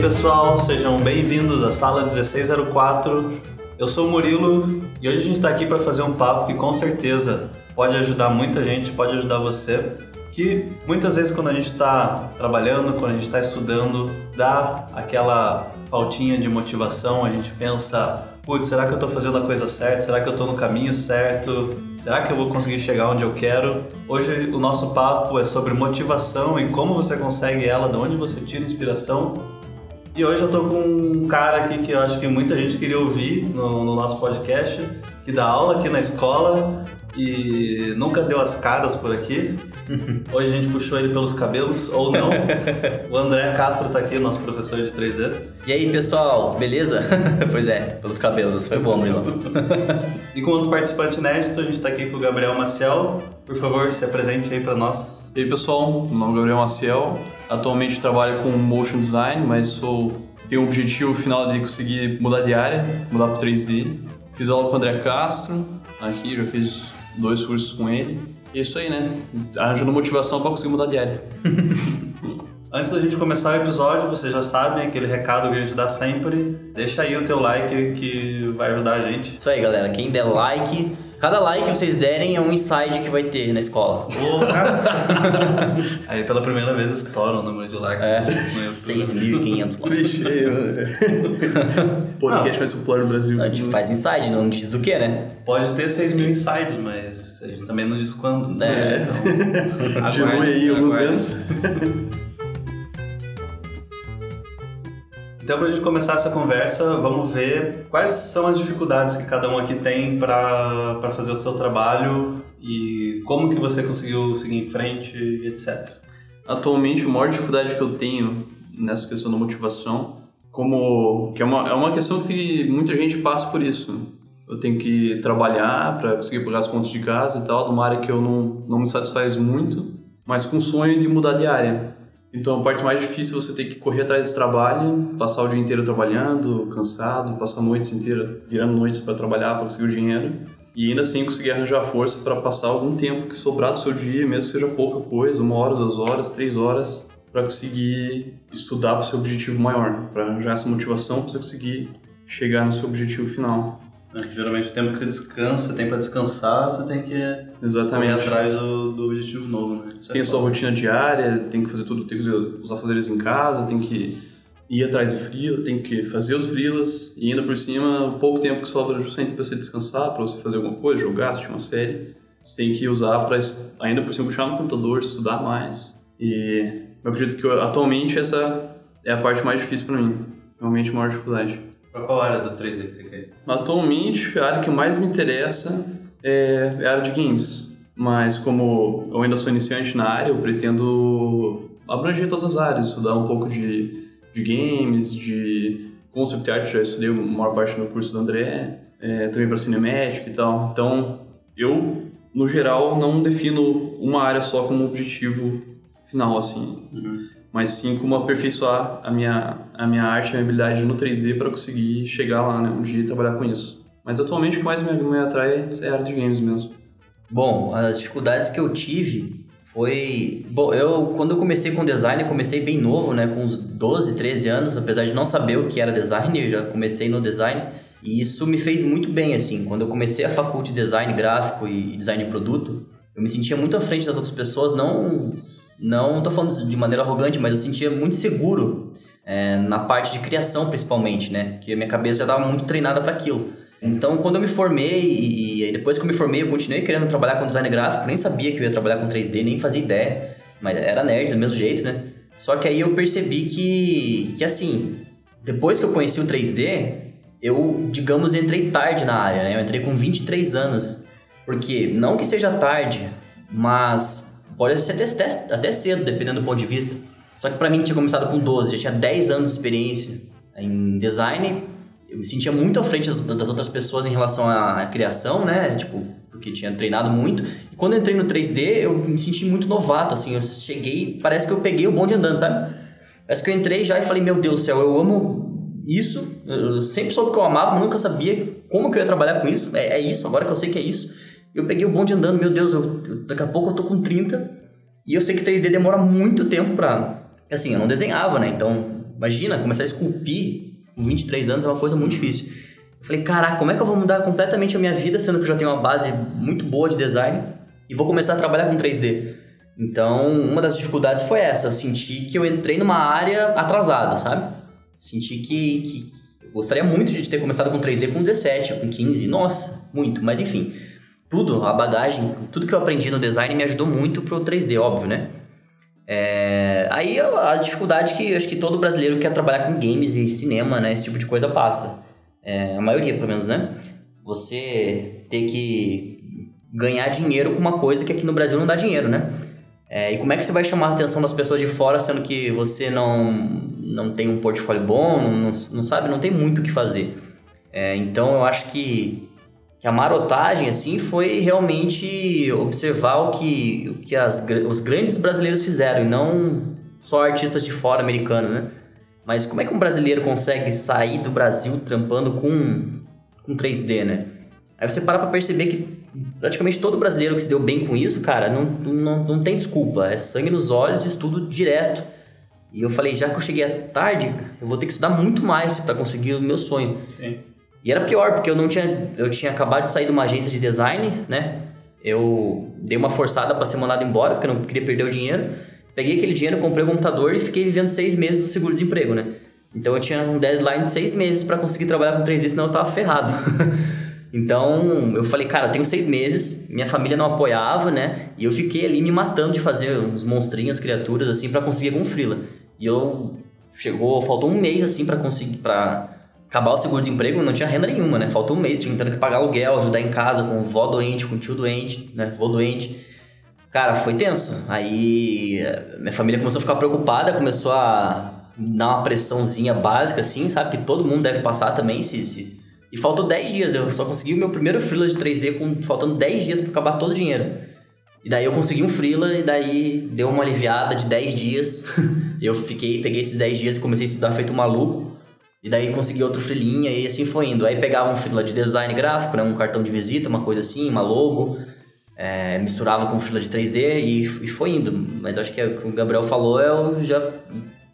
Pessoal, sejam bem-vindos à sala 1604. Eu sou o Murilo e hoje a gente está aqui para fazer um papo que com certeza pode ajudar muita gente, pode ajudar você. Que muitas vezes, quando a gente está trabalhando, quando a gente está estudando, dá aquela faltinha de motivação, a gente pensa: putz, será que eu estou fazendo a coisa certa? Será que eu estou no caminho certo? Será que eu vou conseguir chegar onde eu quero? Hoje o nosso papo é sobre motivação e como você consegue ela, de onde você tira inspiração. E hoje eu tô com um cara aqui que eu acho que muita gente queria ouvir no, no nosso podcast, que dá aula aqui na escola e nunca deu as caras por aqui. Hoje a gente puxou ele pelos cabelos, ou não. O André Castro tá aqui, nosso professor de 3D. E aí, pessoal, beleza? pois é, pelos cabelos, foi bom, Milo. e com outro participante inédito, a gente tá aqui com o Gabriel Maciel. Por favor, se apresente aí para nós. E aí, pessoal, meu nome é Gabriel Maciel. Atualmente trabalho com motion design, mas sou tenho o objetivo final de conseguir mudar de área, mudar para 3D. Fiz aula com o André Castro, aqui já fiz dois cursos com ele. E é isso aí, né? Arranjando motivação para conseguir mudar de área. Antes da gente começar o episódio, vocês já sabem aquele recado que a gente dá sempre. Deixa aí o teu like que vai ajudar a gente. Isso aí, galera. Quem der like, cada like que vocês derem é um inside que vai ter na escola. aí pela primeira vez estoura o número de likes é, no 6.500 likes. Podcast mais popular no Brasil. A gente faz inside, não diz do que, né? Pode ter 6 mil insides, mas a gente também não diz quando. É. Né? Então, aguarde, aí alguns anos. Então, para a gente começar essa conversa, vamos ver quais são as dificuldades que cada um aqui tem para fazer o seu trabalho e como que você conseguiu seguir em frente, etc. Atualmente, a maior dificuldade que eu tenho nessa questão da motivação, como que é uma, é uma questão que muita gente passa por isso. Eu tenho que trabalhar para conseguir pagar as contas de casa e tal, numa área que eu não, não me satisfaz muito, mas com o sonho de mudar de área. Então a parte mais difícil é você ter que correr atrás do trabalho, passar o dia inteiro trabalhando, cansado, passar noites inteiras virando noites para trabalhar, para conseguir o dinheiro. E ainda assim conseguir arranjar força para passar algum tempo que sobrar do seu dia, mesmo que seja pouca coisa, uma hora, duas horas, três horas, para conseguir estudar para o seu objetivo maior, para arranjar essa motivação para você conseguir chegar no seu objetivo final. É, geralmente o tempo que você descansa, tem para descansar, você tem que Exatamente. correr atrás do, do objetivo novo, né? Você tem a sua rotina diária, tem que fazer tudo, tem que usar fazeres em casa, tem que ir atrás de frila, tem que fazer os frilas e ainda por cima, o pouco tempo que sobra justamente para você descansar, para você fazer alguma coisa, jogar, assistir uma série, você tem que usar para ainda por cima puxar no computador, estudar mais. E eu acredito que atualmente essa é a parte mais difícil para mim, realmente a maior dificuldade. Para qual área do 3D que você quer? Atualmente, a área que mais me interessa é, é a área de games. Mas como eu ainda sou iniciante na área, eu pretendo abranger todas as áreas, estudar um pouco de, de games, de concept art, já estudei a maior parte do curso do André, é, também para cinemática e tal. Então, eu, no geral, não defino uma área só como objetivo final, assim. Uhum mas sim como aperfeiçoar a minha, a minha arte, a minha habilidade no 3D para conseguir chegar lá, né, um dia e trabalhar com isso. Mas atualmente o que mais me, me atrai é a área de games mesmo. Bom, as dificuldades que eu tive foi... Bom, eu quando eu comecei com design, comecei bem novo, né, com uns 12, 13 anos, apesar de não saber o que era design, eu já comecei no design. E isso me fez muito bem, assim. Quando eu comecei a faculdade de design gráfico e design de produto, eu me sentia muito à frente das outras pessoas, não não estou falando de maneira arrogante, mas eu sentia muito seguro é, na parte de criação, principalmente, né? Que a minha cabeça já estava muito treinada para aquilo. Então, quando eu me formei e, e, depois que eu me formei, eu continuei querendo trabalhar com design gráfico, nem sabia que eu ia trabalhar com 3D, nem fazia ideia, mas era nerd do mesmo jeito, né? Só que aí eu percebi que, que assim, depois que eu conheci o 3D, eu, digamos, entrei tarde na área, né? Eu entrei com 23 anos. Porque, não que seja tarde, mas Pode ser até, até cedo, dependendo do ponto de vista. Só que para mim tinha começado com 12, já tinha 10 anos de experiência em design. Eu me sentia muito à frente das outras pessoas em relação à criação, né? Tipo, porque tinha treinado muito. E quando entrei no 3D, eu me senti muito novato, assim. Eu cheguei, parece que eu peguei o bonde andando, sabe? Parece que eu entrei já e falei, meu Deus do céu, eu amo isso. Eu sempre soube que eu amava, mas nunca sabia como que eu ia trabalhar com isso. É, é isso, agora que eu sei que é isso. Eu peguei o bonde andando, meu Deus, eu, eu, daqui a pouco eu tô com 30 e eu sei que 3D demora muito tempo pra. Assim, eu não desenhava, né? Então imagina, começar a esculpir com 23 anos é uma coisa muito difícil. Eu falei, caraca, como é que eu vou mudar completamente a minha vida, sendo que eu já tenho uma base muito boa de design e vou começar a trabalhar com 3D? Então, uma das dificuldades foi essa. Eu senti que eu entrei numa área atrasada, sabe? Senti que, que gostaria muito de ter começado com 3D com 17, com 15. Nossa, muito. Mas enfim, tudo, a bagagem, tudo que eu aprendi no design me ajudou muito pro 3D, óbvio, né? É... Aí a dificuldade que acho que todo brasileiro que quer trabalhar com games e cinema, né? Esse tipo de coisa passa. É, a maioria, pelo menos, né? Você ter que ganhar dinheiro com uma coisa que aqui no Brasil não dá dinheiro, né? É, e como é que você vai chamar a atenção das pessoas de fora, sendo que você não, não tem um portfólio bom, não, não, sabe, não tem muito o que fazer. É, então eu acho que, que a marotagem assim foi realmente observar o que, o que as, os grandes brasileiros fizeram e não só artistas de fora americanos, né? Mas como é que um brasileiro consegue sair do Brasil trampando com, com 3D, né? Aí você para pra perceber que praticamente todo brasileiro que se deu bem com isso, cara, não, não, não tem desculpa. É sangue nos olhos, estudo direto. E eu falei, já que eu cheguei tarde, eu vou ter que estudar muito mais para conseguir o meu sonho. Sim. E era pior, porque eu não tinha. Eu tinha acabado de sair de uma agência de design, né? Eu dei uma forçada para ser mandado embora, porque eu não queria perder o dinheiro. Peguei aquele dinheiro, comprei o um computador e fiquei vivendo seis meses do seguro-desemprego, né? Então eu tinha um deadline de seis meses para conseguir trabalhar com 3D, senão eu tava ferrado. Então, eu falei, cara, eu tenho seis meses, minha família não apoiava, né? E eu fiquei ali me matando de fazer uns monstrinhos, criaturas, assim, para conseguir algum frila. E eu... Chegou, faltou um mês, assim, para conseguir, para acabar o seguro-desemprego, não tinha renda nenhuma, né? Faltou um mês, tinha que pagar aluguel, ajudar em casa com vó doente, com tio doente, né? Vô doente. Cara, foi tenso. Aí, minha família começou a ficar preocupada, começou a dar uma pressãozinha básica, assim, sabe? Que todo mundo deve passar também, se, se e faltou 10 dias, eu só consegui o meu primeiro freela de 3D com faltando 10 dias para acabar todo o dinheiro. E daí eu consegui um freela e daí deu uma aliviada de 10 dias. eu fiquei, peguei esses 10 dias e comecei a estudar feito maluco. E daí consegui outro freelinha e assim foi indo. Aí pegava um freela de design gráfico, né, um cartão de visita, uma coisa assim, uma logo. É, misturava com freela de 3D e, e foi indo. Mas acho que é o que o Gabriel falou, eu já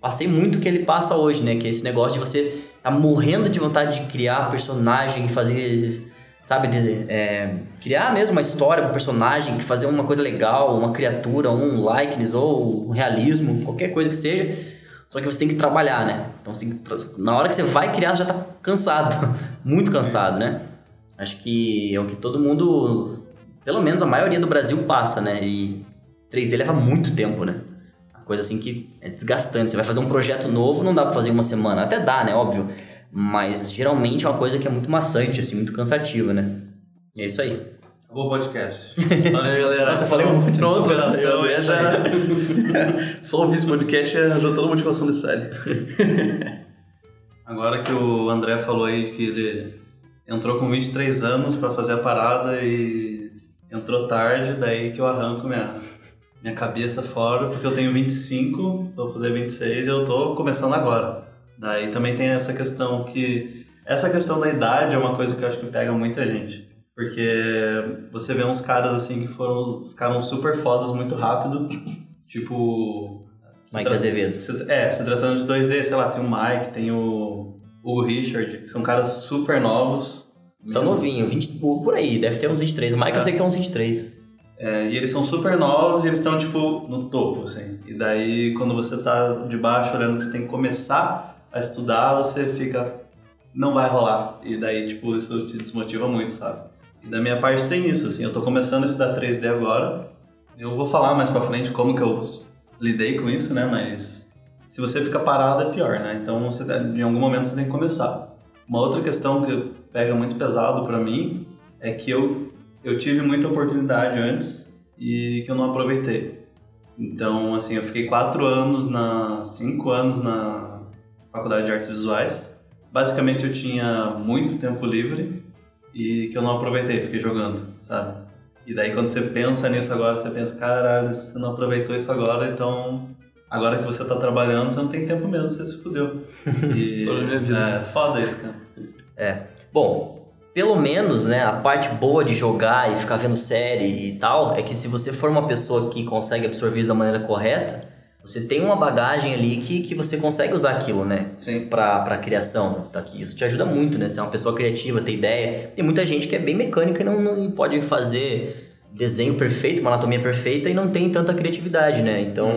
passei muito o que ele passa hoje, né? Que é esse negócio de você tá morrendo de vontade de criar personagem, fazer, sabe, de, é, criar mesmo uma história, um personagem, fazer uma coisa legal, uma criatura, um likeness ou um realismo, qualquer coisa que seja. Só que você tem que trabalhar, né? Então, assim, na hora que você vai criar, já tá cansado, muito cansado, né? Acho que é o que todo mundo, pelo menos a maioria do Brasil passa, né? E 3D leva muito tempo, né? Coisa assim que é desgastante. Você vai fazer um projeto novo, não dá pra fazer uma semana. Até dá, né? Óbvio. Mas geralmente é uma coisa que é muito maçante, assim, muito cansativa, né? E é isso aí. Acabou o podcast. História galera. Nossa, falei muito. Pronto, superação. Já... Só ouvir esse podcast já toda a motivação série. Agora que o André falou aí que ele entrou com 23 anos para fazer a parada e entrou tarde, daí que eu arranco minha minha cabeça fora, porque eu tenho 25, vou fazer 26 e eu tô começando agora. Daí também tem essa questão que. Essa questão da idade é uma coisa que eu acho que pega muita gente. Porque você vê uns caras assim que foram ficaram super fodas muito rápido. Tipo. Mike Azevedo. É, se tratando de 2D, sei lá, tem o Mike, tem o Hugo Richard, que são caras super novos. São novinhos, 20, por aí, deve ter uns 23. O Mike é. eu sei que é uns 23. É, e eles são super novos e eles estão, tipo, no topo, assim. E daí, quando você tá de baixo olhando que você tem que começar a estudar, você fica... Não vai rolar. E daí, tipo, isso te desmotiva muito, sabe? Da minha parte tem isso, assim. Eu tô começando a estudar 3D agora. Eu vou falar mais pra frente como que eu lidei com isso, né? Mas se você fica parado é pior, né? Então, você, em algum momento você tem que começar. Uma outra questão que pega muito pesado para mim é que eu eu tive muita oportunidade antes e que eu não aproveitei. Então, assim, eu fiquei quatro anos, na cinco anos na Faculdade de Artes Visuais. Basicamente, eu tinha muito tempo livre e que eu não aproveitei, fiquei jogando, sabe? E daí, quando você pensa nisso agora, você pensa, caralho, você não aproveitou isso agora, então agora que você tá trabalhando, você não tem tempo mesmo, você se fudeu. E, toda a minha vida. É, foda isso, cara. É. Bom, pelo menos, né, a parte boa de jogar e ficar vendo série e tal é que se você for uma pessoa que consegue absorver isso da maneira correta, você tem uma bagagem ali que, que você consegue usar aquilo, né? Sim. Pra, pra criação. Tá aqui. Isso te ajuda muito, né? Ser uma pessoa criativa, ter ideia. Tem muita gente que é bem mecânica e não, não pode fazer desenho perfeito, uma anatomia perfeita e não tem tanta criatividade, né? Então,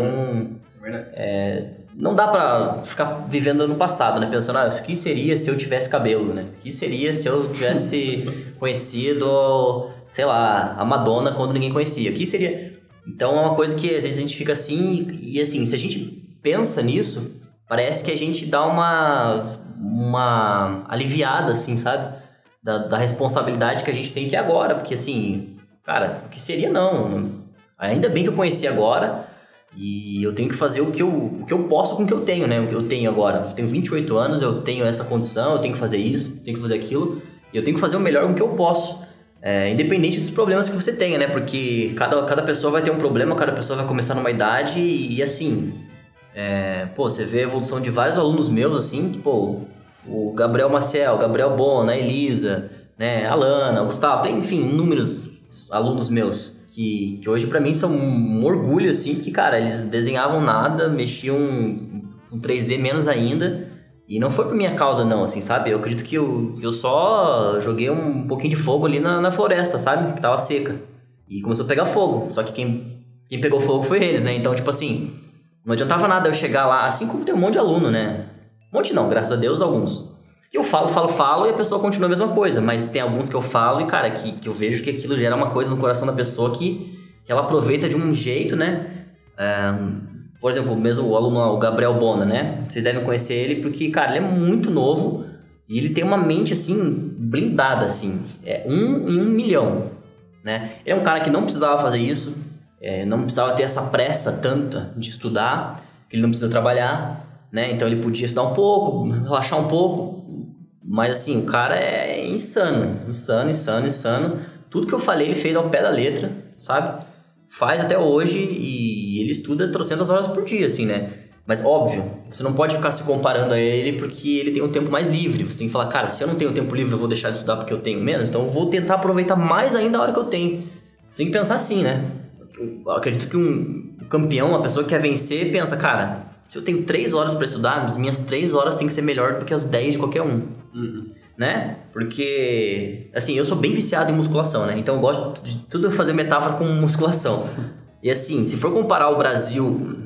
É verdade. não dá pra ficar vivendo no passado, né? Pensando, ah, o que seria se eu tivesse cabelo, né? O que seria se eu tivesse conhecido, sei lá, a Madonna quando ninguém conhecia? O que seria? Então é uma coisa que às vezes a gente fica assim, e, assim, se a gente pensa nisso, parece que a gente dá uma, uma aliviada, assim, sabe? Da, da responsabilidade que a gente tem que agora, porque assim, cara, o que seria não? Ainda bem que eu conheci agora, e eu tenho que fazer o que eu, o que eu posso com o que eu tenho, né? O que eu tenho agora. Eu tenho 28 anos, eu tenho essa condição, eu tenho que fazer isso, tenho que fazer aquilo. E eu tenho que fazer o melhor com o que eu posso. É, independente dos problemas que você tenha, né? Porque cada, cada pessoa vai ter um problema, cada pessoa vai começar numa idade e, e assim... é, pô, você vê a evolução de vários alunos meus, assim, que, pô... O Gabriel Maciel, o Gabriel Bona, a Elisa, né? A Lana, o Gustavo, tem, enfim, inúmeros alunos meus que, que hoje pra mim são um orgulho, assim, que, cara, eles desenhavam nada, mexiam com 3D menos ainda, e não foi por minha causa, não, assim, sabe? Eu acredito que eu, eu só joguei um pouquinho de fogo ali na, na floresta, sabe? Que tava seca. E começou a pegar fogo, só que quem, quem pegou fogo foi eles, né? Então, tipo assim, não adiantava nada eu chegar lá, assim como tem um monte de aluno, né? Um monte não, graças a Deus, alguns. Que eu falo, falo, falo e a pessoa continua a mesma coisa. Mas tem alguns que eu falo e, cara, que, que eu vejo que aquilo gera uma coisa no coração da pessoa que, que ela aproveita de um jeito, né? É, por exemplo, mesmo o aluno, o Gabriel Bona, né? Vocês devem conhecer ele porque, cara, ele é muito novo e ele tem uma mente, assim, blindada, assim. É um em um milhão, né? Ele é um cara que não precisava fazer isso, é, não precisava ter essa pressa tanta de estudar, que ele não precisa trabalhar, né? Então ele podia estudar um pouco, relaxar um pouco, mas assim, o cara é insano, insano, insano, insano. Tudo que eu falei ele fez ao pé da letra, sabe? Faz até hoje e ele estuda trocentas horas por dia, assim, né? Mas óbvio, você não pode ficar se comparando a ele porque ele tem um tempo mais livre. Você tem que falar, cara, se eu não tenho tempo livre, eu vou deixar de estudar porque eu tenho menos, então eu vou tentar aproveitar mais ainda a hora que eu tenho. Você tem que pensar assim, né? Eu acredito que um campeão, uma pessoa que quer vencer, pensa, cara, se eu tenho três horas para estudar, as minhas três horas tem que ser melhor do que as 10 de qualquer um. Né? Porque, assim, eu sou bem viciado em musculação, né? Então eu gosto de tudo fazer metáfora com musculação. E assim, se for comparar o Brasil,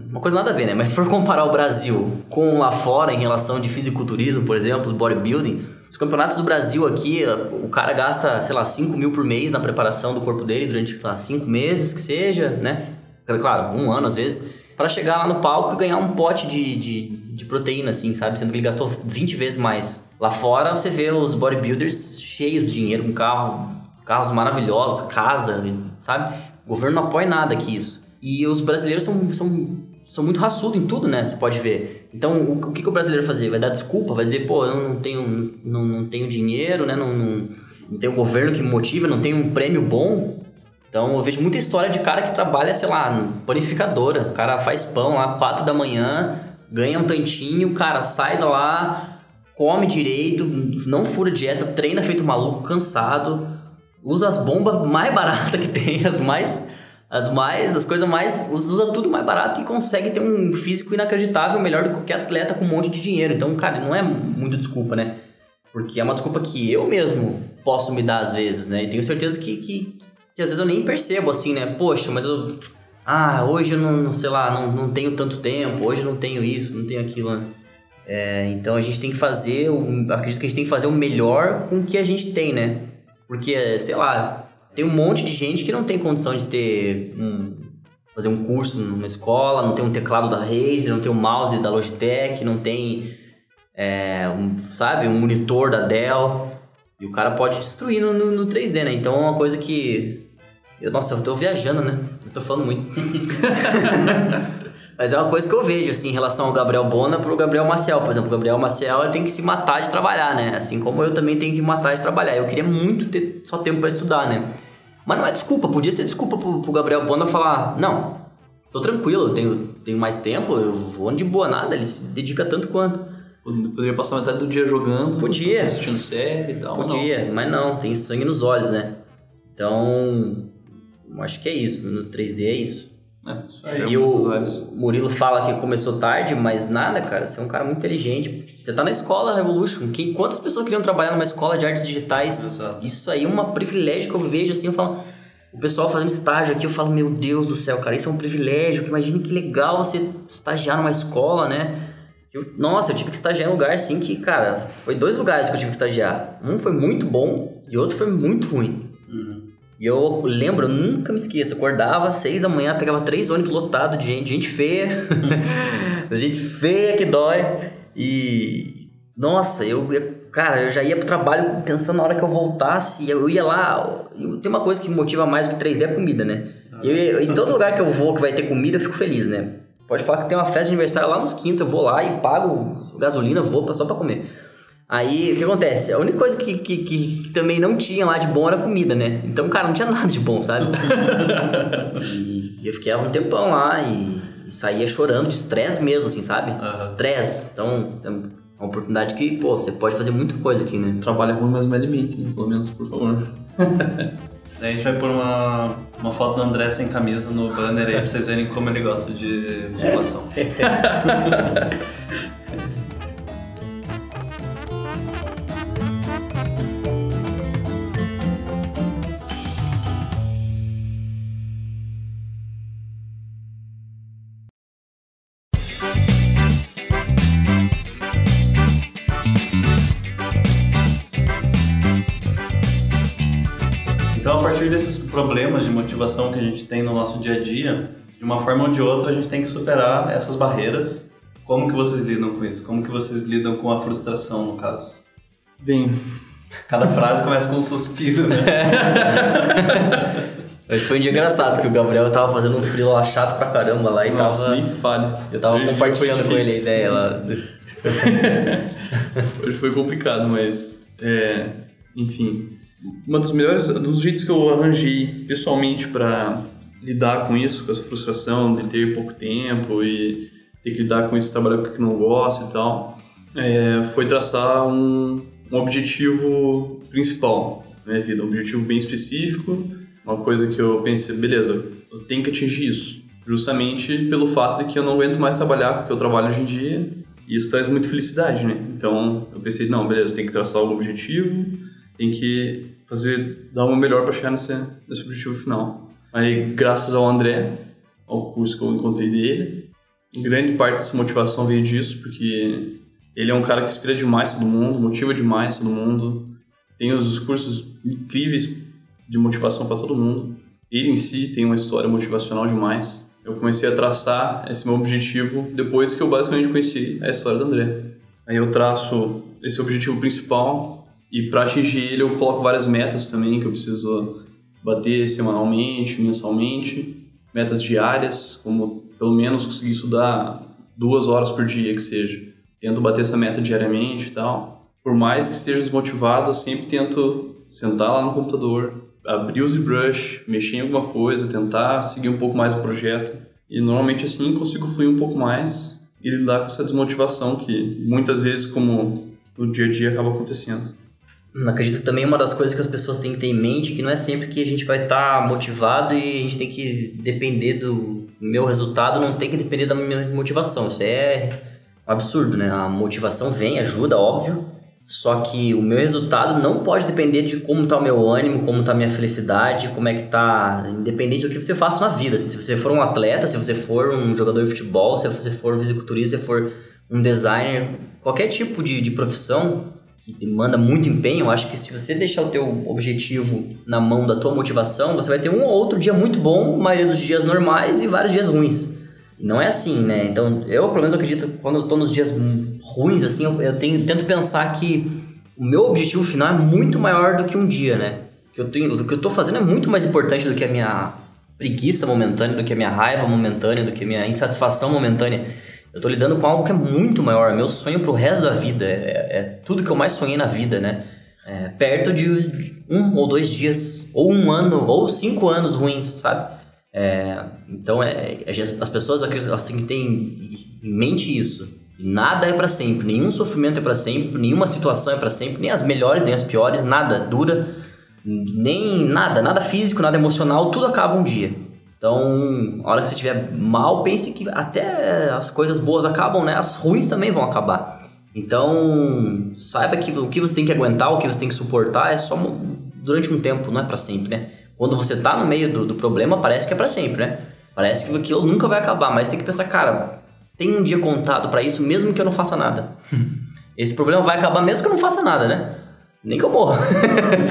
uma coisa nada a ver, né? Mas se for comparar o Brasil com lá fora em relação de fisiculturismo, por exemplo, bodybuilding, os campeonatos do Brasil aqui, o cara gasta, sei lá, 5 mil por mês na preparação do corpo dele durante, sei lá, 5 meses que seja, né? Claro, um ano às vezes, para chegar lá no palco e ganhar um pote de, de, de proteína, assim, sabe? Sendo que ele gastou 20 vezes mais. Lá fora você vê os bodybuilders cheios de dinheiro, com carro, carros maravilhosos, casa, sabe? O governo não apoia nada que isso. E os brasileiros são, são, são muito raçudos em tudo, né? Você pode ver. Então, o, o que, que o brasileiro fazer? Vai dar desculpa? Vai dizer, pô, eu não tenho, não, não tenho dinheiro, né? Não, não, não tenho governo que me motiva, não tenho um prêmio bom. Então, eu vejo muita história de cara que trabalha, sei lá, panificadora. O cara faz pão lá, 4 da manhã, ganha um tantinho, cara sai da lá, come direito, não fura dieta, treina feito maluco, cansado, usa as bombas mais baratas que tem, as mais as mais, as coisas mais, usa tudo mais barato e consegue ter um físico inacreditável, melhor do que qualquer atleta com um monte de dinheiro. Então, cara, não é muito desculpa, né? Porque é uma desculpa que eu mesmo posso me dar às vezes, né? E tenho certeza que, que, que às vezes eu nem percebo assim, né? Poxa, mas eu. Ah, hoje eu não, sei lá, não, não tenho tanto tempo, hoje eu não tenho isso, não tenho aquilo, né? É, então a gente tem que fazer, o, acredito que a gente tem que fazer o melhor com o que a gente tem, né? Porque, sei lá, tem um monte de gente que não tem condição de ter um, fazer um curso numa escola, não tem um teclado da Razer, não tem um mouse da Logitech, não tem, é, um, sabe, um monitor da Dell. E o cara pode destruir no, no, no 3D, né? Então é uma coisa que. Eu, nossa, eu tô viajando, né? Eu tô falando muito. Mas é uma coisa que eu vejo, assim, em relação ao Gabriel Bona pro Gabriel Maciel. Por exemplo, o Gabriel Maciel ele tem que se matar de trabalhar, né? Assim como eu também tenho que me matar de trabalhar. Eu queria muito ter só tempo para estudar, né? Mas não é desculpa, podia ser desculpa pro, pro Gabriel Bona falar: não, tô tranquilo, eu tenho, tenho mais tempo, eu vou de boa nada, ele se dedica tanto quanto. Poderia passar metade do dia jogando, Podia. assistindo série e tal. mas não. Podia, mas não, tem sangue nos olhos, né? Então, acho que é isso. No 3D é isso. É, isso aí. E o Murilo fala que começou tarde, mas nada, cara. Você é um cara muito inteligente. Você tá na escola Revolution. Quem, quantas pessoas queriam trabalhar numa escola de artes digitais? Exato. Isso aí é um privilégio que eu vejo, assim, eu falo... O pessoal fazendo estágio aqui, eu falo, meu Deus do céu, cara, isso é um privilégio. Imagina que legal você estagiar numa escola, né? Eu- nossa, eu tive que estagiar em um lugar, assim, que, cara... Foi dois lugares que eu tive que estagiar. Um foi muito bom e outro foi muito ruim. E eu lembro, eu nunca me esqueço, acordava às seis da manhã, pegava três ônibus lotados de gente, gente feia, gente feia que dói. E nossa, eu, cara, eu já ia pro trabalho pensando na hora que eu voltasse, eu ia lá, eu- tem uma coisa que me motiva mais do que 3D é comida, né? Eu, eu- em todo lugar que eu vou que vai ter comida, eu fico feliz, né? Pode falar que tem uma festa de aniversário lá nos quintos, eu vou lá e pago gasolina, vou só pra comer. Aí, o que acontece? A única coisa que, que, que, que também não tinha lá de bom era comida, né? Então, cara, não tinha nada de bom, sabe? e eu fiquei um tempão lá e, e saía chorando de estresse mesmo, assim, sabe? Estresse. Então, é uma oportunidade que, pô, você pode fazer muita coisa aqui, né? Trabalha ruim, mas me alimente, né? pelo menos, por favor. Daí a gente vai pôr uma, uma foto do André sem camisa no banner aí pra vocês verem como ele gosta de musculação. a gente tem no nosso dia a dia, de uma forma ou de outra, a gente tem que superar essas barreiras. Como que vocês lidam com isso? Como que vocês lidam com a frustração, no caso? Bem, Cada frase começa com um suspiro, né? Hoje foi um dia engraçado, porque o Gabriel tava fazendo um frio lá chato pra caramba lá e nossa, tava... nem falha. Eu tava Hoje compartilhando com ele a ideia lá. Hoje foi complicado, mas. É, enfim. Uma das melhores. dos jeitos que eu arranjei pessoalmente pra lidar com isso, com essa frustração de ter pouco tempo e ter que lidar com isso, trabalhar com o que não gosta e tal, é, foi traçar um, um objetivo principal na minha vida, um objetivo bem específico, uma coisa que eu pensei, beleza, eu tenho que atingir isso, justamente pelo fato de que eu não aguento mais trabalhar com o que eu trabalho hoje em dia e isso traz muita felicidade, né? Então eu pensei, não, beleza, tem que traçar um objetivo, tem que fazer, dar o melhor para chegar nesse, nesse objetivo final. Aí, graças ao André, ao curso que eu encontrei dele, grande parte dessa motivação veio disso, porque ele é um cara que inspira demais todo mundo, motiva demais todo mundo, tem os cursos incríveis de motivação para todo mundo. Ele em si tem uma história motivacional demais. Eu comecei a traçar esse meu objetivo depois que eu basicamente conheci a história do André. Aí eu traço esse objetivo principal e para atingir ele eu coloco várias metas também que eu preciso bater semanalmente, mensalmente, metas diárias, como pelo menos conseguir estudar duas horas por dia que seja. Tento bater essa meta diariamente e tal. Por mais que esteja desmotivado, eu sempre tento sentar lá no computador, abrir o ZBrush, mexer em alguma coisa, tentar seguir um pouco mais o projeto. E normalmente assim consigo fluir um pouco mais e lidar com essa desmotivação que muitas vezes, como no dia a dia, acaba acontecendo. Acredito que também uma das coisas que as pessoas têm que ter em mente é que não é sempre que a gente vai estar motivado e a gente tem que depender do meu resultado, não tem que depender da minha motivação. Isso é um absurdo, né? A motivação vem, ajuda, óbvio. Só que o meu resultado não pode depender de como tá o meu ânimo, como tá a minha felicidade, como é que tá, independente do que você faça na vida. assim. se você for um atleta, se você for um jogador de futebol, se você for um fisiculturista, se for um designer, qualquer tipo de, de profissão, que demanda muito empenho, acho que se você deixar o teu objetivo na mão da tua motivação, você vai ter um ou outro dia muito bom, maioria dos dias normais e vários dias ruins. Não é assim, né? Então, eu pelo menos acredito quando eu tô nos dias ruins, assim, eu, eu tenho, tento pensar que o meu objetivo final é muito maior do que um dia, né? Que eu tenho, o que eu tô fazendo é muito mais importante do que a minha preguiça momentânea, do que a minha raiva momentânea, do que a minha insatisfação momentânea. Eu tô lidando com algo que é muito maior, é meu sonho pro resto da vida, é, é tudo que eu mais sonhei na vida, né? É, perto de um ou dois dias, ou um ano, ou cinco anos ruins, sabe? É, então, é, as pessoas elas têm que ter em, em mente isso. Nada é para sempre, nenhum sofrimento é para sempre, nenhuma situação é para sempre, nem as melhores, nem as piores, nada dura, nem nada, nada físico, nada emocional, tudo acaba um dia. Então, a hora que você estiver mal, pense que até as coisas boas acabam, né? As ruins também vão acabar. Então, saiba que o que você tem que aguentar, o que você tem que suportar é só durante um tempo, não é para sempre, né? Quando você tá no meio do, do problema, parece que é para sempre, né? Parece que aquilo nunca vai acabar, mas tem que pensar, cara, tem um dia contado para isso, mesmo que eu não faça nada. Esse problema vai acabar mesmo que eu não faça nada, né? Nem que eu morra.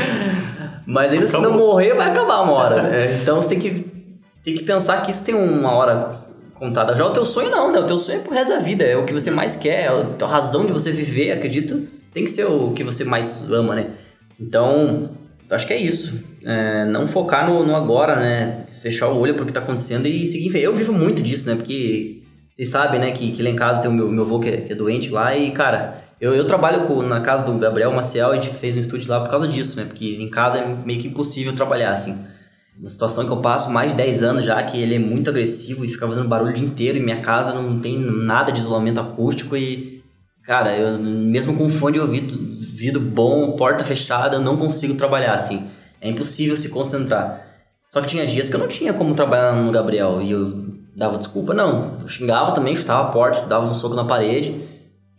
mas ainda Acabou. se não morrer, vai acabar uma hora. Né? Então você tem que tem que pensar que isso tem uma hora contada. Já o teu sonho não, né? O teu sonho é pro resto da vida, é o que você mais quer, é a razão de você viver, acredito, tem que ser o que você mais ama, né? Então, acho que é isso. É, não focar no, no, agora, né? Fechar o olho pro que tá acontecendo e seguir. Eu vivo muito disso, né? Porque vocês sabem, né, que, que lá em casa tem o meu, meu avô que é, que é doente lá e, cara, eu, eu trabalho com, na casa do Gabriel Maciel, a gente fez um estúdio lá por causa disso, né? Porque em casa é meio que impossível trabalhar, assim uma situação que eu passo mais de 10 anos já, que ele é muito agressivo e fica fazendo barulho o dia inteiro e minha casa não tem nada de isolamento acústico e, cara, eu mesmo com fone de ouvido, ouvido bom, porta fechada, eu não consigo trabalhar assim. É impossível se concentrar. Só que tinha dias que eu não tinha como trabalhar no Gabriel e eu dava desculpa, não. Eu xingava também, chutava a porta, dava um soco na parede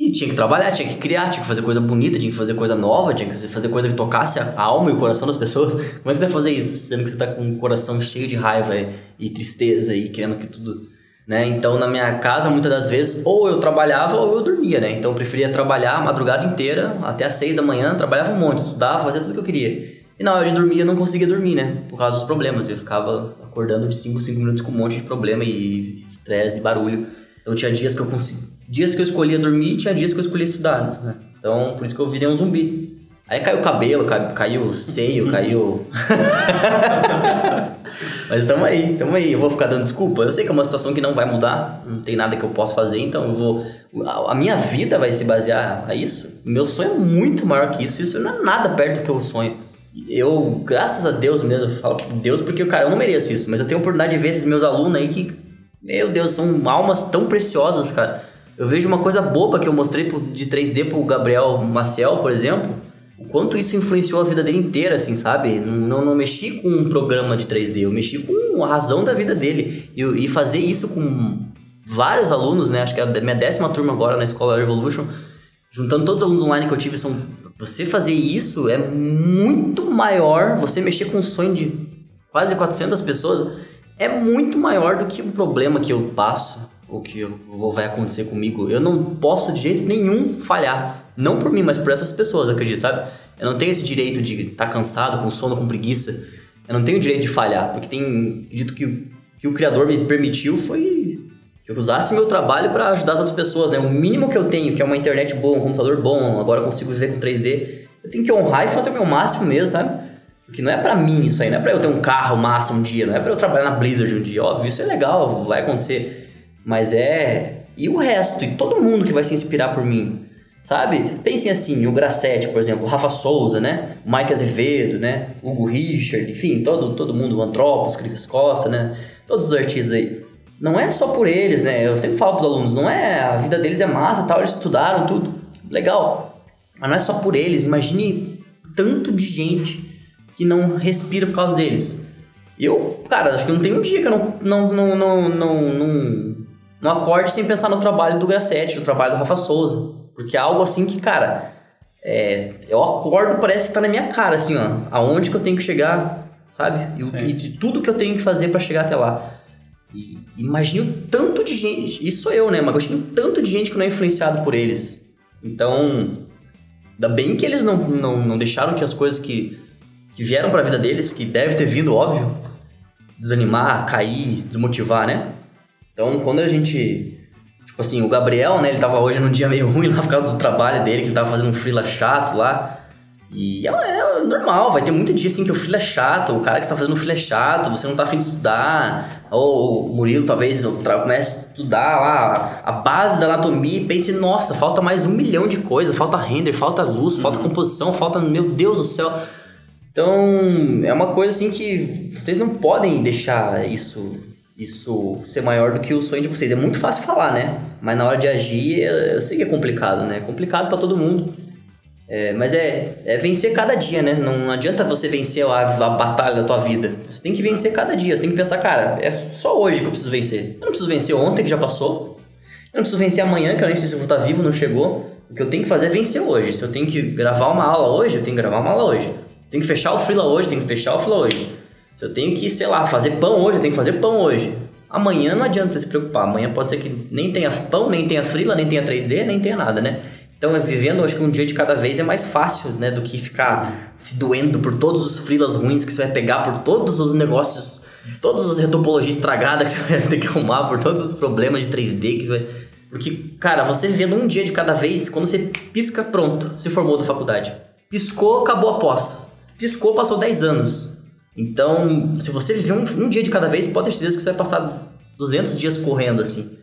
e tinha que trabalhar, tinha que criar, tinha que fazer coisa bonita, tinha que fazer coisa nova, tinha que fazer coisa que tocasse a alma e o coração das pessoas. Como é que você vai fazer isso, sendo que você tá com o coração cheio de raiva e, tristeza e querendo que tudo. Né? Então, na minha casa, muitas das vezes, ou eu trabalhava ou eu dormia, né? Então, eu preferia trabalhar a madrugada inteira, até às seis da manhã, trabalhava um monte, estudava, fazia tudo que eu queria. E na hora de dormir, eu não conseguia dormir, né? Por causa dos problemas. Eu ficava acordando de 5, 5 minutos com um monte de problema e estresse e barulho. Então, tinha dias que eu conseguia dias que eu escolhia dormir tinha dias que eu escolhia estudar, né? Então, por isso que eu virei um zumbi. Aí caiu o cabelo, caiu, caiu o seio, caiu. Mas tamo aí, tamo aí. Eu vou ficar dando desculpa. Eu sei que é uma situação que não vai mudar, não tem nada que eu possa fazer, então eu vou. A minha vida vai se basear a isso. Meu sonho é muito maior que isso. Isso não é nada perto do que eu sonho. Eu, graças a Deus mesmo, eu falo Deus porque, cara, eu não mereço isso, mas eu tenho a oportunidade de ver esses meus alunos aí que, meu Deus, são almas tão preciosas, cara eu vejo uma coisa boba que eu mostrei de 3D pro Gabriel Maciel, por exemplo, o quanto isso influenciou a vida dele inteira, assim, sabe? Não, não, não mexi com um programa de 3D, eu mexi com a razão da vida dele. E, e fazer isso com vários alunos, né? Acho que é a minha décima turma agora na escola Revolution, juntando todos os alunos online que eu tive, são. Você fazer isso é muito maior, você mexer com um sonho de quase 400 pessoas, é muito maior do que um problema que eu passo o que vai acontecer comigo. Eu não posso de jeito nenhum falhar. Não por mim, mas por essas pessoas, acredito, sabe? Eu não tenho esse direito de estar tá cansado, com sono, com preguiça. Eu não tenho o direito de falhar, porque tem. Acredito que, que o Criador me permitiu foi que eu usasse meu trabalho para ajudar as outras pessoas, né? O mínimo que eu tenho, que é uma internet boa, um computador bom, agora consigo viver com 3D, eu tenho que honrar e fazer o meu máximo mesmo, sabe? Porque não é para mim isso aí, não é para eu ter um carro massa um dia, não é para eu trabalhar na Blizzard um dia. Óbvio, isso é legal, vai acontecer. Mas é. E o resto? E todo mundo que vai se inspirar por mim? Sabe? Pensem assim, o Grassetti, por exemplo, o Rafa Souza, né? O Mike Azevedo, né? Hugo Richard, enfim, todo, todo mundo, o Antropos, Cris Costa, né? Todos os artistas aí. Não é só por eles, né? Eu sempre falo para os alunos, não é a vida deles é massa, tal, eles estudaram tudo, legal. Mas não é só por eles. Imagine tanto de gente que não respira por causa deles. Eu, cara, acho que não tem um dia que eu não não não não, não, não não acorde sem pensar no trabalho do Grassetti, no trabalho do Rafa Souza. Porque é algo assim que, cara, é, eu acordo parece que tá na minha cara, assim, ó. Aonde que eu tenho que chegar, sabe? E, e de tudo que eu tenho que fazer para chegar até lá. E imagine o tanto de gente, isso sou eu, né? Mas imagine o tanto de gente que não é influenciado por eles. Então, ainda bem que eles não, não, não deixaram que as coisas que, que vieram para a vida deles, que deve ter vindo, óbvio, desanimar, cair, desmotivar, né? Então, quando a gente. Tipo assim, o Gabriel, né? Ele tava hoje num dia meio ruim lá por causa do trabalho dele, que ele tava fazendo um freela chato lá. E é, é, normal, vai ter muito dia assim que o freela é chato, o cara que está fazendo o freela é chato, você não tá afim de estudar. Ou o Murilo talvez comece a estudar lá a base da anatomia e pense, nossa, falta mais um milhão de coisas, falta render, falta luz, falta uhum. composição, falta, meu Deus do céu. Então, é uma coisa assim que vocês não podem deixar isso isso ser maior do que o sonho de vocês. É muito fácil falar, né? Mas na hora de agir, eu sei que é complicado, né? É complicado para todo mundo. É, mas é, é vencer cada dia, né? Não adianta você vencer a, a batalha da tua vida. Você tem que vencer cada dia. Você tem que pensar, cara, é só hoje que eu preciso vencer. Eu não preciso vencer ontem, que já passou. Eu não preciso vencer amanhã, que eu nem sei se eu vou estar vivo, não chegou. O que eu tenho que fazer é vencer hoje. Se eu tenho que gravar uma aula hoje, eu tenho que gravar uma aula hoje. Tenho que fechar o freela hoje, tenho que fechar o freela hoje. Se eu tenho que, sei lá, fazer pão hoje, eu tenho que fazer pão hoje. Amanhã não adianta você se preocupar. Amanhã pode ser que nem tenha pão, nem tenha freela, nem tenha 3D, nem tenha nada, né? Então, vivendo, acho que um dia de cada vez é mais fácil, né? Do que ficar se doendo por todos os freelas ruins que você vai pegar, por todos os negócios, todas as retopologias estragadas que você vai ter que arrumar, por todos os problemas de 3D que vai... Porque, cara, você vivendo um dia de cada vez, quando você pisca, pronto, se formou da faculdade. Piscou, acabou a pós. Piscou, passou 10 anos. Então, se você viver um, um dia de cada vez, pode ter certeza que você vai passar 200 dias correndo, assim.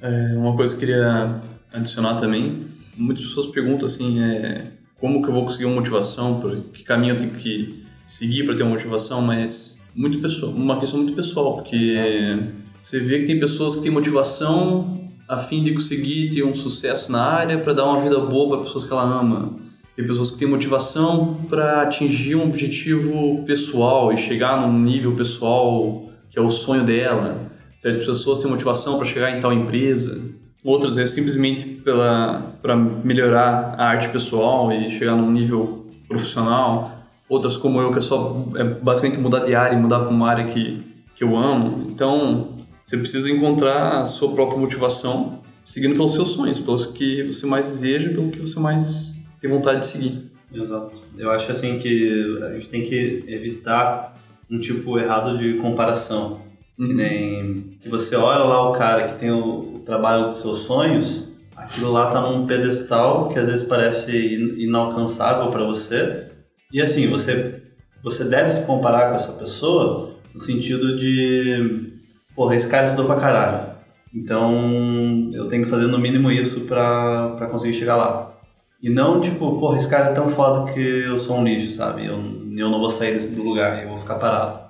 É, uma coisa que eu queria adicionar também muitas pessoas perguntam assim, é, como que eu vou conseguir uma motivação, por que caminho eu tenho que seguir para ter uma motivação, mas muito pessoal, uma questão muito pessoal, porque Exato. você vê que tem pessoas que têm motivação a fim de conseguir ter um sucesso na área para dar uma vida boa para pessoas que ela ama. Tem pessoas que têm motivação para atingir um objetivo pessoal e chegar num nível pessoal que é o sonho dela. Certas pessoas têm motivação para chegar em tal empresa outras é simplesmente para melhorar a arte pessoal e chegar num nível profissional, outras como eu que é só é basicamente mudar de área e mudar para uma área que, que eu amo. Então, você precisa encontrar a sua própria motivação seguindo pelos seus sonhos, pelos que você mais deseja, pelo que você mais tem vontade de seguir. Exato. Eu acho assim que a gente tem que evitar um tipo errado de comparação. Uhum. Que nem que você olha lá o cara que tem o, trabalho dos seus sonhos, aquilo lá tá num pedestal que às vezes parece inalcançável para você. E assim, você você deve se comparar com essa pessoa no sentido de, porra, esse cara estudou pra caralho. Então, eu tenho que fazer no mínimo isso pra conseguir chegar lá. E não, tipo, porra, esse cara é tão foda que eu sou um lixo, sabe? Eu, eu não vou sair desse, do lugar, eu vou ficar parado.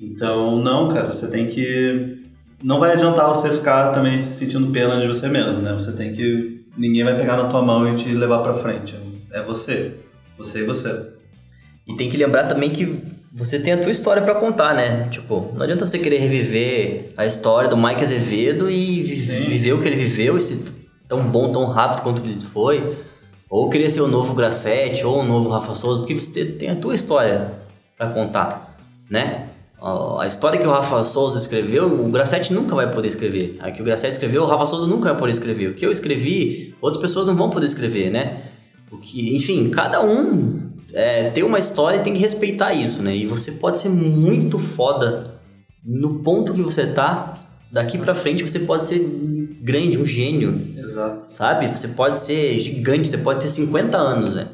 Então, não, cara, você tem que não vai adiantar você ficar também se sentindo pena de você mesmo, né? Você tem que. Ninguém vai pegar na tua mão e te levar pra frente. É você. Você e você. E tem que lembrar também que você tem a tua história para contar, né? Tipo, não adianta você querer reviver a história do Mike Azevedo e Sim. viver o que ele viveu, esse tão bom, tão rápido quanto ele foi. Ou querer ser o novo Grassetti, ou o novo Rafa Souza, porque você tem a tua história para contar, né? A história que o Rafa Souza escreveu, o Grassetti nunca vai poder escrever. A que o Grassetti escreveu, o Rafa Souza nunca vai poder escrever. O que eu escrevi, outras pessoas não vão poder escrever, né? O que, enfim, cada um é, tem uma história e tem que respeitar isso, né? E você pode ser muito foda no ponto que você tá. Daqui para frente você pode ser grande, um gênio. Exato. Sabe? Você pode ser gigante, você pode ter 50 anos, né?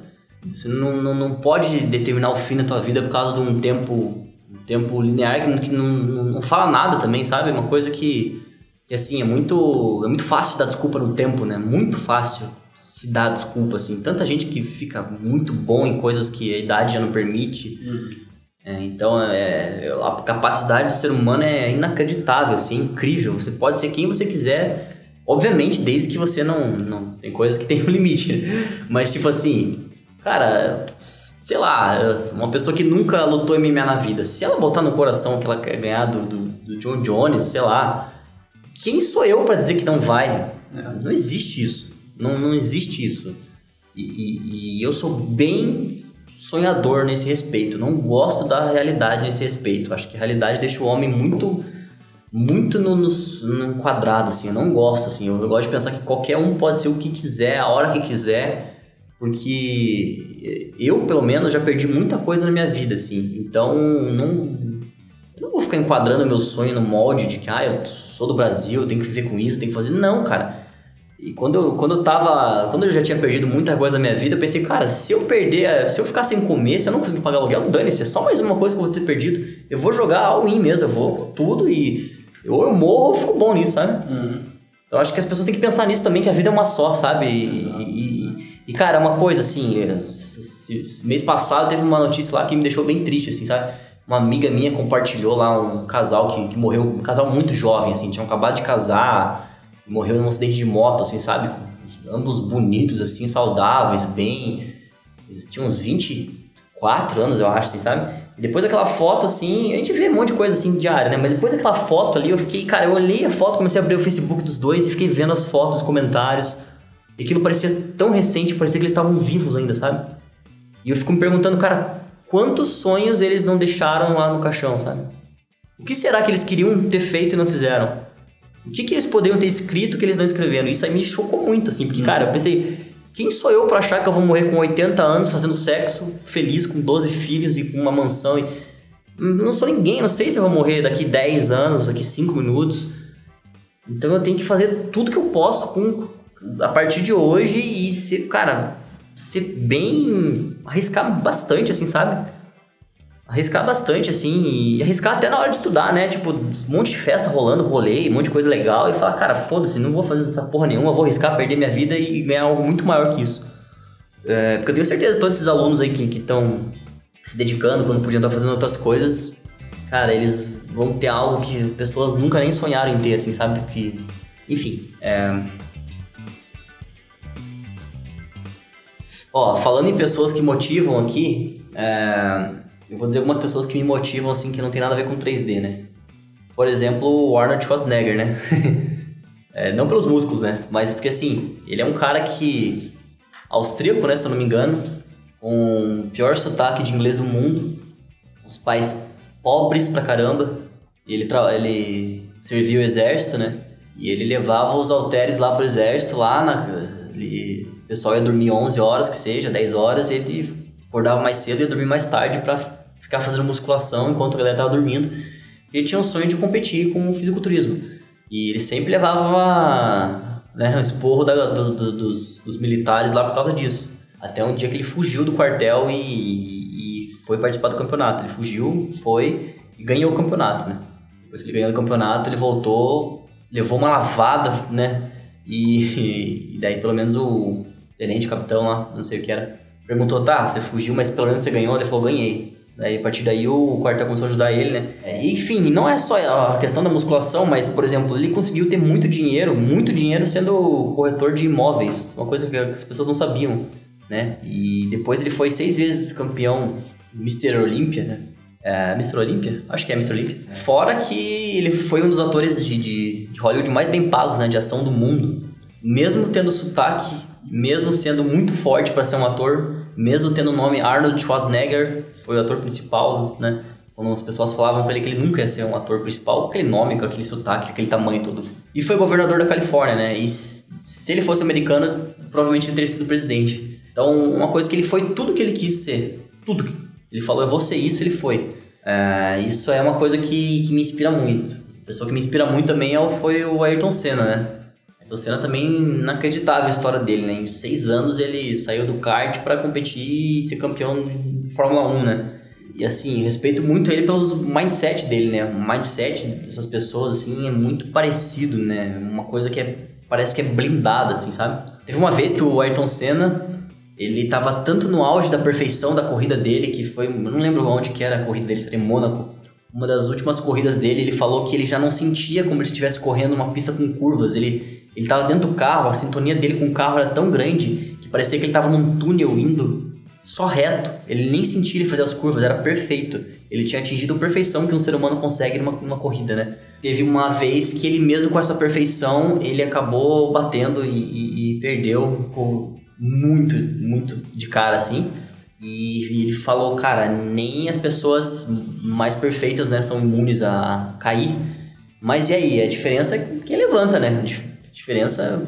Você não, não, não pode determinar o fim da tua vida por causa de um tempo tempo linear que, não, não, não, fala nada também, sabe? Uma coisa que, que, assim, é muito, é muito fácil dar desculpa no tempo, né? Muito fácil se dar desculpa, assim. Tanta gente que fica muito bom em coisas que a idade já não permite. Uhum. É, então, é, a capacidade do ser humano é inacreditável, assim, é incrível. Você pode ser quem você quiser, obviamente, desde que você não... não tem coisas que tem um limite. Mas, tipo assim, cara sei lá, uma pessoa que nunca lutou MMA na vida, se ela botar no coração que ela quer ganhar do, do, do John Jones, sei lá, quem sou eu para dizer que não vai? É. Não existe isso. Não, não existe isso. E, e, e, eu sou bem sonhador nesse respeito. Não gosto da realidade nesse respeito. Acho que a realidade deixa o homem muito muito no, no, no quadrado, assim. Eu não gosto, assim. Eu, eu gosto de pensar que qualquer um pode ser o que quiser, a hora que quiser porque eu, pelo menos, já perdi muita coisa na minha vida, assim. Então, não, eu não vou ficar enquadrando meu sonho no molde de que, ah, eu sou do Brasil, eu tenho que viver com isso, tenho que fazer. Não, cara. E quando eu, quando eu tava. Quando eu já tinha perdido muita coisa na minha vida, eu pensei, cara, se eu perder, se eu ficar sem comer, se eu não conseguir pagar aluguel, dane-se, é só mais uma coisa que eu vou ter perdido. Eu vou jogar all-in mesmo, eu vou com tudo e. Ou eu morro ou eu fico bom nisso, sabe? Uhum. Então acho que as pessoas têm que pensar nisso também, que a vida é uma só, sabe? E, e, cara, uma coisa assim, mês passado teve uma notícia lá que me deixou bem triste, assim, sabe? Uma amiga minha compartilhou lá um casal que, que morreu, um casal muito jovem, assim, tinham acabado de casar, morreu num acidente de moto, assim, sabe? Ambos bonitos, assim, saudáveis, bem. Eles tinham uns 24 anos, eu acho, assim, sabe? E depois daquela foto, assim, a gente vê um monte de coisa assim diária, né? Mas depois daquela foto ali, eu fiquei, cara, eu olhei a foto, comecei a abrir o Facebook dos dois e fiquei vendo as fotos, os comentários. E aquilo parecia tão recente, parecia que eles estavam vivos ainda, sabe? E eu fico me perguntando, cara, quantos sonhos eles não deixaram lá no caixão, sabe? O que será que eles queriam ter feito e não fizeram? O que, que eles poderiam ter escrito que eles não escreveram? Isso aí me chocou muito, assim, porque, cara, eu pensei, quem sou eu para achar que eu vou morrer com 80 anos fazendo sexo, feliz, com 12 filhos e com uma mansão? E... Eu não sou ninguém, não sei se eu vou morrer daqui 10 anos, daqui 5 minutos. Então eu tenho que fazer tudo que eu posso com a partir de hoje e ser, cara, ser bem. arriscar bastante, assim, sabe? Arriscar bastante, assim, e arriscar até na hora de estudar, né? Tipo, um monte de festa rolando, rolê, um monte de coisa legal, e falar, cara, foda-se, não vou fazer essa porra nenhuma, vou arriscar, perder minha vida e ganhar algo muito maior que isso. É, porque eu tenho certeza que todos esses alunos aí que estão se dedicando quando podiam estar fazendo outras coisas, cara, eles vão ter algo que pessoas nunca nem sonharam em ter, assim, sabe? Que, enfim, é, Ó, falando em pessoas que motivam aqui, é, eu vou dizer algumas pessoas que me motivam, assim, que não tem nada a ver com 3D, né? Por exemplo, o Arnold Schwarzenegger, né? é, não pelos músculos, né? Mas porque, assim, ele é um cara que... Austríaco, né, se eu não me engano. Com o pior sotaque de inglês do mundo. Os pais pobres pra caramba. Ele, ele serviu o exército, né? E ele levava os halteres lá pro exército, lá na... Ele o pessoal ia dormir 11 horas, que seja, 10 horas, e ele acordava mais cedo e ia dormir mais tarde para ficar fazendo musculação enquanto a galera tava dormindo. Ele tinha um sonho de competir com o fisiculturismo. E ele sempre levava né, o esporro da, do, do, dos, dos, militares lá por causa disso. Até um dia que ele fugiu do quartel e, e, foi participar do campeonato. Ele fugiu, foi e ganhou o campeonato, né? Depois que ele ganhou o campeonato, ele voltou, levou uma lavada, né? E, e daí pelo menos o, tenente, capitão lá, não sei o que era, perguntou, tá, você fugiu, mas pelo menos você ganhou? Ele falou, ganhei. Daí, a partir daí, o quartel começou a ajudar ele, né? É, enfim, não é só a questão da musculação, mas, por exemplo, ele conseguiu ter muito dinheiro, muito dinheiro sendo corretor de imóveis. Uma coisa que as pessoas não sabiam, né? E depois ele foi seis vezes campeão Mr. Olympia, né? É, Mr. Olympia? Acho que é Mr. Olympia. É. Fora que ele foi um dos atores de, de, de Hollywood mais bem pagos, né? De ação do mundo. Mesmo tendo sotaque mesmo sendo muito forte para ser um ator, mesmo tendo o nome Arnold Schwarzenegger, foi o ator principal, né? Quando as pessoas falavam pra ele que ele nunca ia ser um ator principal, com aquele nome, com aquele sotaque, aquele tamanho todo. E foi governador da Califórnia, né? E se ele fosse americano, provavelmente ele teria sido presidente. Então, uma coisa que ele foi tudo que ele quis ser. Tudo. Ele falou, eu vou ser isso, ele foi. É, isso é uma coisa que, que me inspira muito. A pessoa que me inspira muito também é foi o Ayrton Senna, né? Então, Senna também inacreditável a história dele, né? Em seis anos ele saiu do kart para competir e ser campeão de Fórmula 1, né? E assim, respeito muito ele pelos mindset dele, né? O mindset dessas pessoas, assim, é muito parecido, né? Uma coisa que é, parece que é blindada, assim, sabe? Teve uma vez que o Ayrton Senna, ele tava tanto no auge da perfeição da corrida dele, que foi, eu não lembro onde que era a corrida dele, seria em Mônaco. Uma das últimas corridas dele, ele falou que ele já não sentia como ele estivesse correndo uma pista com curvas, ele ele estava dentro do carro, a sintonia dele com o carro era tão grande que parecia que ele estava num túnel indo só reto. Ele nem sentia ele fazer as curvas, era perfeito. Ele tinha atingido a perfeição que um ser humano consegue numa, numa corrida, né? Teve uma vez que ele mesmo com essa perfeição, ele acabou batendo e, e, e perdeu com muito, muito de cara, assim. E, ele falou, cara, nem as pessoas mais perfeitas, né, são imunes a cair. Mas e aí? A diferença é que levanta, né? Diferença,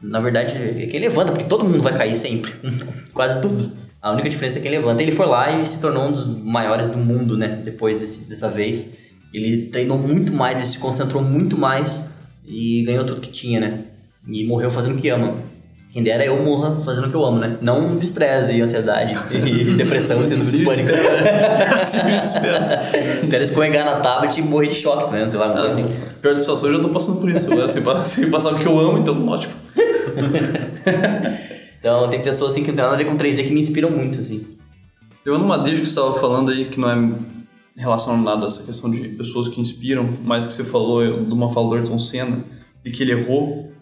na verdade, é quem levanta, porque todo mundo vai cair sempre. Quase tudo. A única diferença é quem levanta. Ele foi lá e se tornou um dos maiores do mundo, né? Depois desse, dessa vez. Ele treinou muito mais, ele se concentrou muito mais e ganhou tudo que tinha, né? E morreu fazendo o que ama. Quem dera eu morra fazendo o que eu amo, né? Não de estresse e ansiedade e depressão e sendo de pânico. Espero escorregar na tablet e morrer de choque, né? Sei lá, uma coisa assim. Pior de situação, eu já tô passando por isso agora, sem, sem passar o que eu amo, então ótimo. então tem pessoas assim que não tem nada a ver com 3D que me inspiram muito, assim. Eu ando uma deixa que você estava falando aí, que não é relacionado a essa questão de pessoas que inspiram, mas que você falou de uma fala do Ayrton Senna, e que ele errou,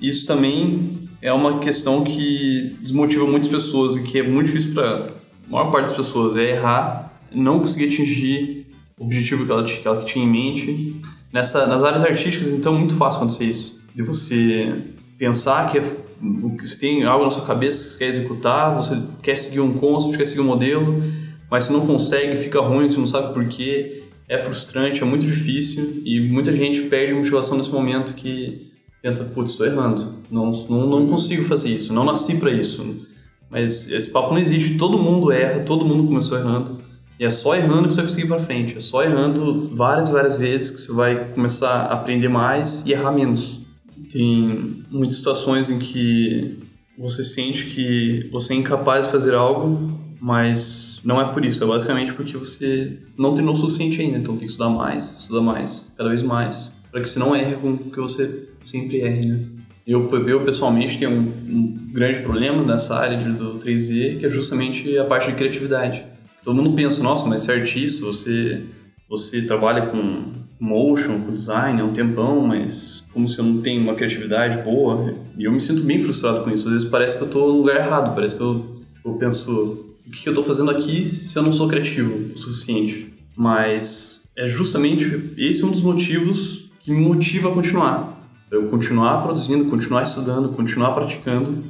isso também é uma questão que desmotiva muitas pessoas e que é muito difícil para a maior parte das pessoas, é errar, não conseguir atingir o objetivo que ela, que ela tinha em mente. Nessa, nas áreas artísticas, então, é muito fácil acontecer isso. De você pensar que é você tem algo na sua cabeça que você quer executar, você quer seguir um concept, quer seguir um modelo, mas você não consegue, fica ruim, você não sabe por quê, é frustrante, é muito difícil e muita gente perde motivação nesse momento que pensa, putz, estou errando, não, não, não consigo fazer isso, não nasci para isso. Mas esse papo não existe, todo mundo erra, todo mundo começou errando. E é só errando que você vai conseguir ir para frente, é só errando várias várias vezes que você vai começar a aprender mais e errar menos. Tem muitas situações em que você sente que você é incapaz de fazer algo, mas não é por isso, é basicamente porque você não treinou o suficiente ainda, então tem que estudar mais, estudar mais, cada vez mais, para que você não erre com o que você sempre erre, né? Eu, eu pessoalmente tenho um, um grande problema nessa área de, do 3D, que é justamente a parte de criatividade. Todo mundo pensa, nossa, mas você é artista, você, você trabalha com motion, com design há um tempão, mas como se eu não tenho uma criatividade boa, e eu me sinto bem frustrado com isso. Às vezes parece que eu estou no lugar errado, parece que eu, eu penso, o que eu estou fazendo aqui se eu não sou criativo o suficiente? Mas é justamente esse um dos motivos que me motiva a continuar. Eu continuar produzindo, continuar estudando, continuar praticando,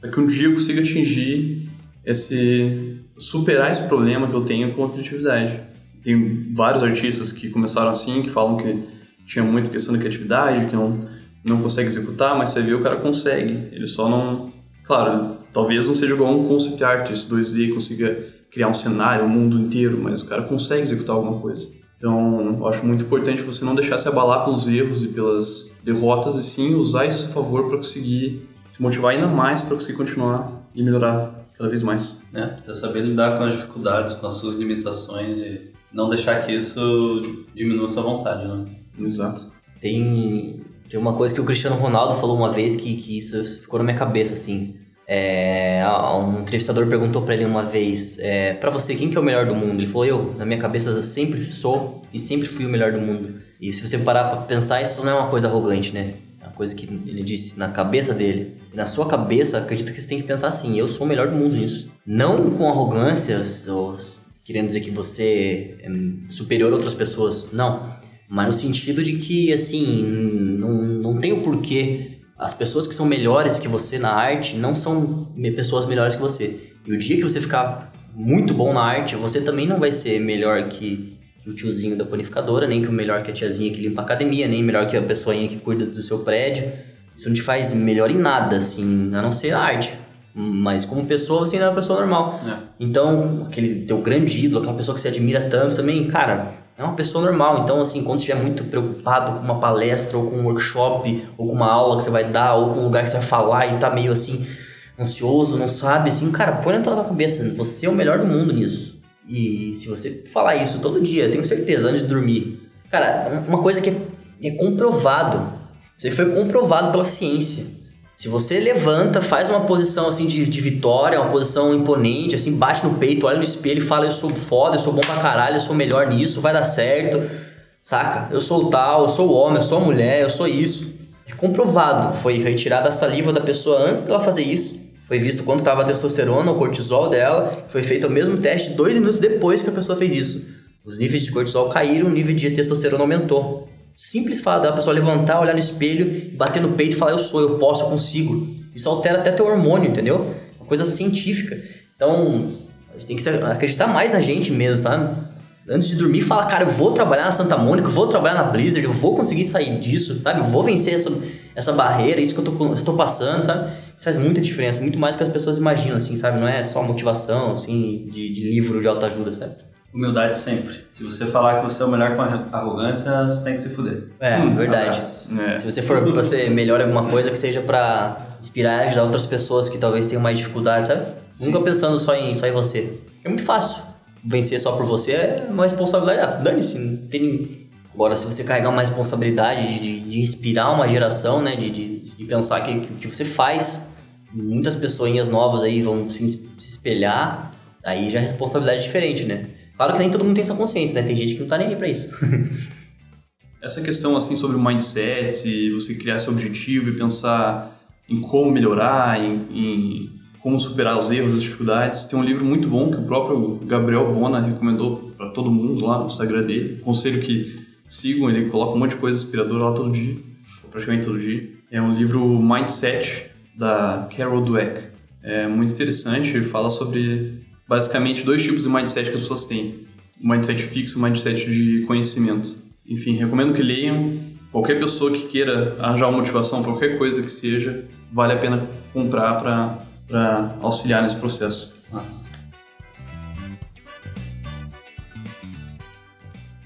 para que um dia eu consiga atingir esse superar esse problema que eu tenho com a criatividade. Tem vários artistas que começaram assim, que falam que tinha muita questão de criatividade, que não, não consegue executar, mas você vê o cara consegue. Ele só não. Claro, talvez não seja igual um concept artist 2D, consiga criar um cenário, um mundo inteiro, mas o cara consegue executar alguma coisa. Então, eu acho muito importante você não deixar se abalar pelos erros e pelas derrotas, e sim usar isso a seu favor para conseguir se motivar ainda mais para conseguir continuar e melhorar cada vez mais. É, precisa saber lidar com as dificuldades, com as suas limitações e não deixar que isso diminua sua vontade, né? Exato. Tem, tem uma coisa que o Cristiano Ronaldo falou uma vez que, que isso ficou na minha cabeça, assim. É, um entrevistador perguntou para ele uma vez, é, para você, quem que é o melhor do mundo? Ele falou, eu, na minha cabeça, eu sempre sou e sempre fui o melhor do mundo. E se você parar pra pensar, isso não é uma coisa arrogante, né? É uma coisa que ele disse na cabeça dele. Na sua cabeça, acredito que você tem que pensar assim, eu sou o melhor do mundo nisso. Não com arrogância, ou querendo dizer que você é superior a outras pessoas, não. Mas no sentido de que, assim, não, não tem o porquê. As pessoas que são melhores que você na arte não são pessoas melhores que você. E o dia que você ficar muito bom na arte, você também não vai ser melhor que, o tiozinho da panificadora, nem que o melhor que a tiazinha que limpa a academia, nem melhor que a pessoinha que cuida do seu prédio. Isso não te faz melhor em nada, assim, a não ser a arte. Mas como pessoa, você ainda é uma pessoa normal. É. Então, aquele teu grande ídolo, aquela pessoa que você admira tanto também, cara, é uma pessoa normal. Então, assim, quando estiver muito preocupado com uma palestra, ou com um workshop, ou com uma aula que você vai dar, ou com um lugar que você vai falar e tá meio assim, ansioso, não sabe, assim, cara, põe na tua cabeça, você é o melhor do mundo nisso. E se você falar isso todo dia, tenho certeza, antes de dormir, cara, uma coisa que é, é comprovado, isso foi comprovado pela ciência se você levanta, faz uma posição assim de, de vitória, uma posição imponente, assim, bate no peito, olha no espelho e fala: Eu sou foda, eu sou bom pra caralho, eu sou melhor nisso, vai dar certo, saca? Eu sou tal, eu sou homem, eu sou mulher, eu sou isso. É comprovado. Foi retirada a saliva da pessoa antes dela fazer isso. Foi visto quanto estava a testosterona, o cortisol dela. Foi feito o mesmo teste dois minutos depois que a pessoa fez isso. Os níveis de cortisol caíram, o nível de testosterona aumentou. Simples fato da pessoa levantar, olhar no espelho, bater no peito e falar: Eu sou, eu posso, eu consigo. Isso altera até teu hormônio, entendeu? Uma coisa científica. Então, a gente tem que acreditar mais na gente mesmo, tá? Antes de dormir, fala, cara, eu vou trabalhar na Santa Mônica, eu vou trabalhar na Blizzard, eu vou conseguir sair disso, sabe? Eu vou vencer essa, essa barreira, isso que eu tô, estou passando, sabe? Isso faz muita diferença, muito mais do que as pessoas imaginam, assim, sabe? Não é só motivação, assim, de, de livro de autoajuda, sabe? Humildade sempre. Se você falar que você é o melhor com arrogância, você tem que se fuder. É, hum, verdade. É. Se você for pra ser melhor em alguma coisa, que seja pra inspirar e ajudar outras pessoas que talvez tenham mais dificuldade, sabe? Sim. Nunca pensando só em, só em você. É muito fácil. Vencer só por você é uma responsabilidade. Ah, dane-se, não tem Agora, se você carregar uma responsabilidade de, de, inspirar uma geração, né? De, de, de pensar que o que, que, você faz, muitas pessoinhas novas aí vão se, se espelhar, aí já é responsabilidade diferente, né? Claro que nem todo mundo tem essa consciência, né? Tem gente que não tá nem aí pra isso. essa questão, assim, sobre o mindset, se você criar seu objetivo e pensar em como melhorar, em, em como superar os erros, as dificuldades. Tem um livro muito bom que o próprio Gabriel Bona recomendou para todo mundo lá no Instagram dele. Conselho que sigam, ele coloca um monte de coisa inspiradora lá todo dia, praticamente todo dia. É um livro Mindset da Carol Dweck. É muito interessante, fala sobre basicamente dois tipos de mindset que as pessoas têm. O mindset fixo e o mindset de conhecimento. Enfim, recomendo que leiam. Qualquer pessoa que queira arranjar uma motivação qualquer coisa que seja, vale a pena comprar para auxiliar nesse processo. Nossa.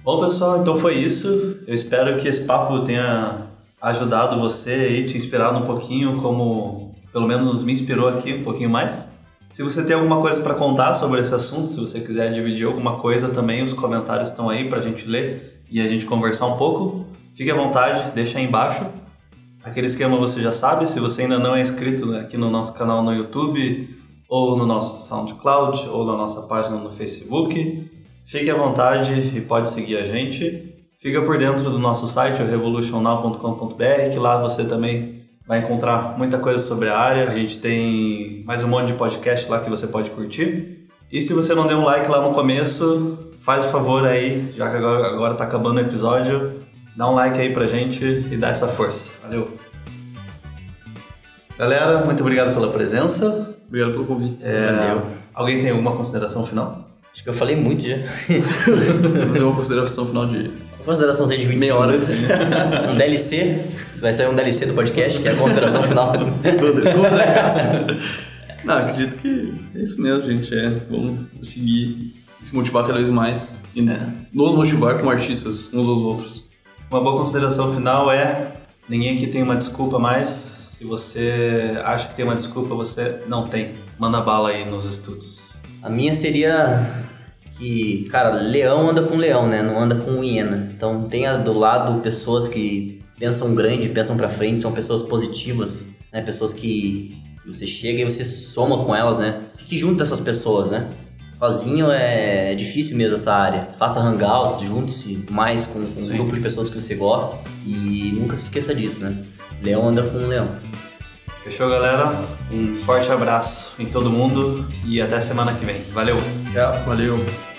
Bom, pessoal, então foi isso. Eu espero que esse papo tenha ajudado você e te inspirado um pouquinho, como pelo menos me inspirou aqui um pouquinho mais. Se você tem alguma coisa para contar sobre esse assunto, se você quiser dividir alguma coisa também, os comentários estão aí para a gente ler e a gente conversar um pouco. Fique à vontade, deixa aí embaixo. Aquele esquema você já sabe, se você ainda não é inscrito aqui no nosso canal no YouTube, ou no nosso SoundCloud, ou na nossa página no Facebook, fique à vontade e pode seguir a gente. Fica por dentro do nosso site, o revolutionnow.com.br, que lá você também vai encontrar muita coisa sobre a área. A gente tem mais um monte de podcast lá que você pode curtir. E se você não deu um like lá no começo, faz o favor aí, já que agora, agora tá acabando o episódio, dá um like aí pra gente e dá essa força. Valeu! Galera, muito obrigado pela presença. Obrigado pelo convite. É, Valeu. Alguém tem alguma consideração final? Acho que eu falei muito já. Vou fazer uma consideração final de Consideraçãozinha de 25 Meia hora. minutos. um DLC. Vai sair um DLC do podcast, que é a consideração final. Tudo. Contra Castro. Não, acredito que é isso mesmo, gente. É, vamos seguir, se motivar cada vez mais e nos motivar como artistas uns aos outros. Uma boa consideração final é: ninguém aqui tem uma desculpa mais. Se você acha que tem uma desculpa, você não tem. Manda bala aí nos estudos. A minha seria que, cara, leão anda com leão, né? Não anda com hiena. Então tenha do lado pessoas que pensam grande, pensam pra frente, são pessoas positivas, né? Pessoas que você chega e você soma com elas, né? Fique junto dessas pessoas, né? Sozinho é difícil mesmo essa área. Faça hangouts, junte-se mais com, com um grupo de pessoas que você gosta e nunca se esqueça disso, né? Leão anda com leão. Fechou, galera? Um forte abraço em todo mundo e até semana que vem. Valeu! Tchau. Valeu!